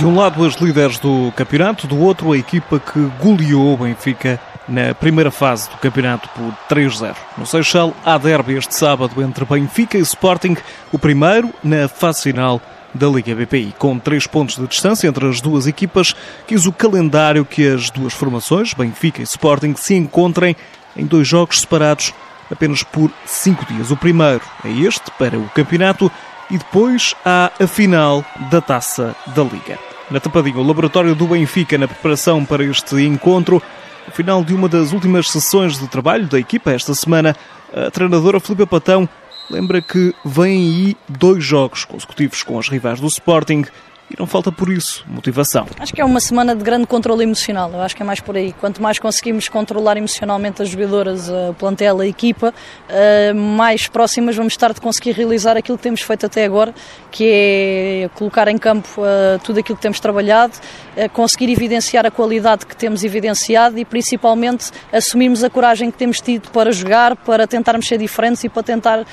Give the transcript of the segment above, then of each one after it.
De um lado, as líderes do campeonato, do outro, a equipa que goleou o Benfica na primeira fase do campeonato por 3-0. No Seixal, há derby este sábado entre Benfica e Sporting, o primeiro na fase final da Liga BPI. Com três pontos de distância entre as duas equipas, quis o calendário que as duas formações, Benfica e Sporting, se encontrem em dois jogos separados apenas por cinco dias. O primeiro é este, para o campeonato, e depois há a final da Taça da Liga. Na Tapadinha, o laboratório do Benfica na preparação para este encontro. No final de uma das últimas sessões de trabalho da equipa esta semana, a treinadora Filipe Patão lembra que vêm aí dois jogos consecutivos com as rivais do Sporting e não falta por isso motivação. Acho que é uma semana de grande controle emocional, eu acho que é mais por aí. Quanto mais conseguimos controlar emocionalmente as jogadoras, o plantel, a equipa, eh, mais próximas vamos estar de conseguir realizar aquilo que temos feito até agora, que é colocar em campo eh, tudo aquilo que temos trabalhado, eh, conseguir evidenciar a qualidade que temos evidenciado e principalmente assumirmos a coragem que temos tido para jogar, para tentarmos ser diferentes e para tentar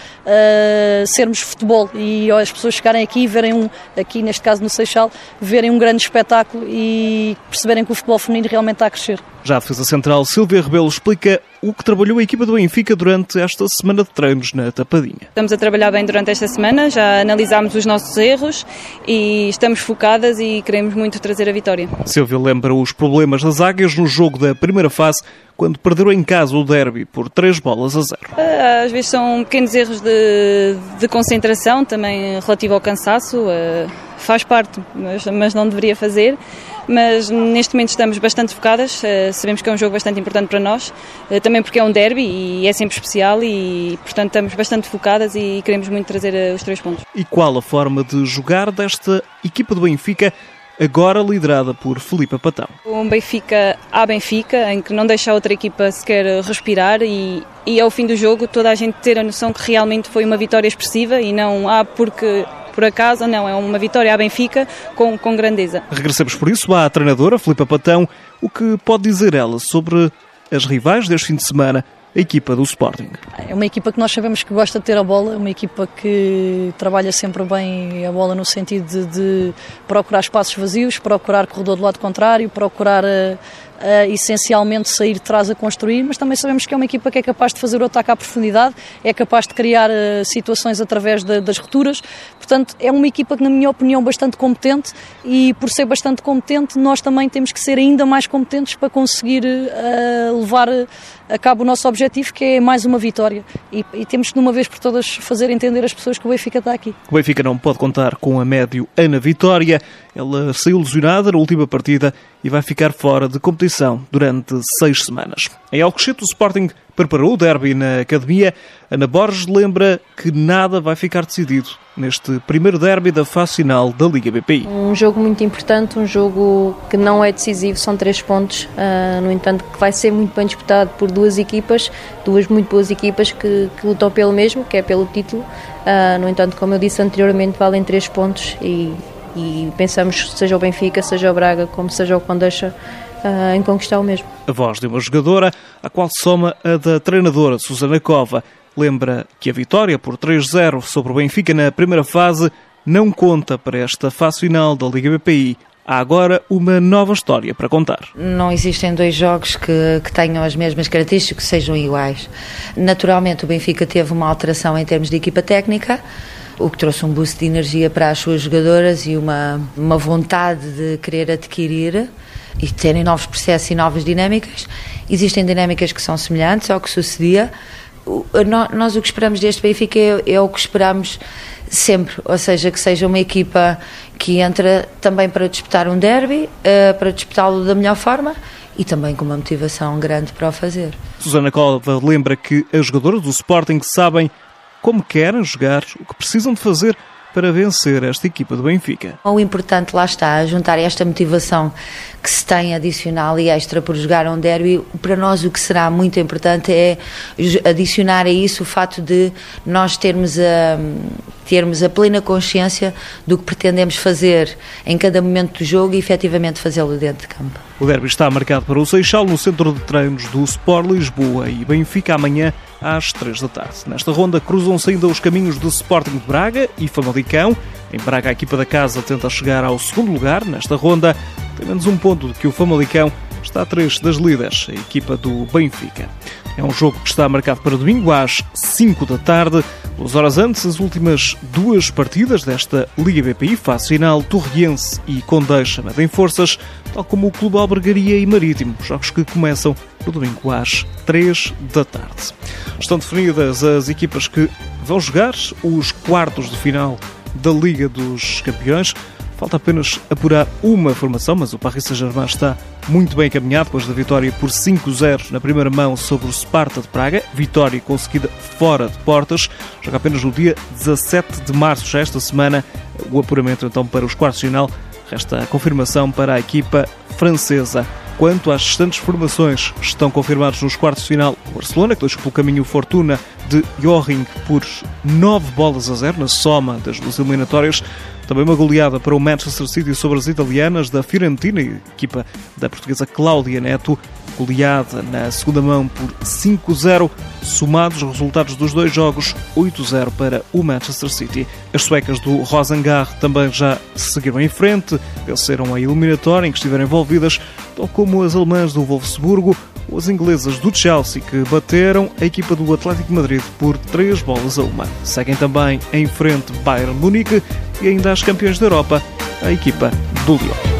sermos futebol e as pessoas chegarem aqui e verem um, aqui neste caso no Seixal, verem um grande espetáculo e perceberem que o futebol feminino realmente está a crescer. Já a defesa central Silvia Rebelo explica o que trabalhou a equipa do Benfica durante esta semana de treinos na Tapadinha. Estamos a trabalhar bem durante esta semana, já analisámos os nossos erros e estamos focadas e queremos muito trazer a vitória. Silvia lembra os problemas das águias no jogo da primeira fase, quando perderam em casa o derby por 3 bolas a 0. Ah, às vezes são pequenos erros de, de concentração, também relativo ao cansaço, ah, faz parte, mas, mas não deveria fazer mas neste momento estamos bastante focadas, eh, sabemos que é um jogo bastante importante para nós, eh, também porque é um derby e é sempre especial e, portanto, estamos bastante focadas e queremos muito trazer eh, os três pontos. E qual a forma de jogar desta equipa do Benfica? agora liderada por Filipe Patão. Um Benfica à Benfica, em que não deixa a outra equipa sequer respirar e, e ao fim do jogo toda a gente ter a noção que realmente foi uma vitória expressiva e não há porque por acaso, não, é uma vitória à Benfica com, com grandeza. Regressamos por isso à treinadora Filipe Patão, o que pode dizer ela sobre as rivais deste fim de semana a equipa do Sporting. É uma equipa que nós sabemos que gosta de ter a bola, uma equipa que trabalha sempre bem a bola no sentido de, de procurar espaços vazios, procurar corredor do lado contrário, procurar uh, uh, essencialmente sair de trás a construir, mas também sabemos que é uma equipa que é capaz de fazer o ataque à profundidade, é capaz de criar uh, situações através de, das rupturas. Portanto, é uma equipa que, na minha opinião, bastante competente e, por ser bastante competente, nós também temos que ser ainda mais competentes para conseguir uh, levar a cabo o nosso objetivo, que é mais uma vitória. E, e, temos que, de uma vez por todas, fazer entender às pessoas que o Benfica está aqui. O Benfica não pode contar com a médio Ana Vitória. Ela saiu lesionada na última partida e vai ficar fora de competição durante seis semanas. Em Alcochete, o Sporting preparou o derby na academia. Ana Borges lembra que nada vai ficar decidido neste primeiro derby da fase final da Liga BPI. Um jogo muito importante, um jogo que não é decisivo, são três pontos, uh, no entanto que vai ser muito bem disputado por duas equipas, duas muito boas equipas que, que lutam pelo mesmo, que é pelo título. Uh, no entanto, como eu disse anteriormente, valem três pontos e e pensamos, seja o Benfica, seja o Braga, como seja o Condeixa, uh, em conquistar o mesmo. A voz de uma jogadora, a qual soma a da treinadora Susana Cova. Lembra que a vitória por 3-0 sobre o Benfica na primeira fase não conta para esta fase final da Liga BPI. Há agora uma nova história para contar. Não existem dois jogos que, que, tenham as mesmas características, que sejam iguais. Naturalmente, o Benfica teve uma alteração em termos de equipa técnica o que trouxe um boost de energia para as suas jogadoras e uma, uma vontade de querer adquirir e terem novos processos e novas dinâmicas. Existem dinâmicas que são semelhantes ao que sucedia. Nós o que esperamos deste Benfica é, é o que esperamos sempre, ou seja, que seja uma equipa que entra também para disputar um derby, eh, para disputá-lo da melhor forma e também com uma motivação grande para o fazer. Susana Cova lembra que as jogadoras do Sporting sabem como querem jogar, o que precisam de fazer para vencer esta equipa do Benfica. O importante lá está, juntar esta motivação que se tem adicional e extra por jogar um derby, para nós o que será muito importante é adicionar a isso o fato de nós termos a, termos a plena consciência do que pretendemos fazer em cada momento do jogo e efetivamente fazê-lo dentro de campo. O derby está marcado para o Seixal no centro de treinos do Sport Lisboa e Benfica amanhã às 3 da tarde. Nesta ronda cruzam-se ainda os caminhos do Sporting de Braga e Famalicão. Em Braga, a equipa da casa tenta chegar ao segundo lugar nesta ronda, tem menos um ponto do que o Famalicão, está a três das líderes, a equipa do Benfica. É um jogo que está marcado para domingo às 5 da tarde. Duas horas antes, as últimas duas partidas desta Liga BPI, fase final, Torriense e Condeixa medem forças, tal como o Clube Albergaria e Marítimo, jogos que começam no domingo às 3 da tarde. Estão definidas as equipas que vão jogar os quartos de final da Liga dos Campeões. Falta apenas apurar uma formação, mas o Paris Saint-Germain está muito bem encaminhado depois da vitória por 5-0 na primeira mão sobre o Sparta de Praga, vitória conseguida fora de portas. Joga apenas no dia 17 de março, já esta semana, o apuramento então para os quartos de final. Resta a confirmação para a equipa francesa. Quanto às restantes formações, estão confirmados nos quartos de final o Barcelona, que deixou pelo caminho Fortuna de Joring por 9 bolas a 0 na soma das duas eliminatórias. Também uma goleada para o Manchester City sobre as italianas da Fiorentina, equipa da portuguesa Cláudia Neto, goleada na segunda mão por 5-0, somados os resultados dos dois jogos, 8-0 para o Manchester City. As suecas do Rosengar também já seguiram em frente, venceram a eliminatória em que estiveram envolvidas, tal como as alemãs do Wolfsburgo, as inglesas do Chelsea, que bateram a equipa do Atlético Madrid por 3 bolas a uma. Seguem também em frente Bayern Munique e ainda as campeões da Europa, a equipa do Lyon.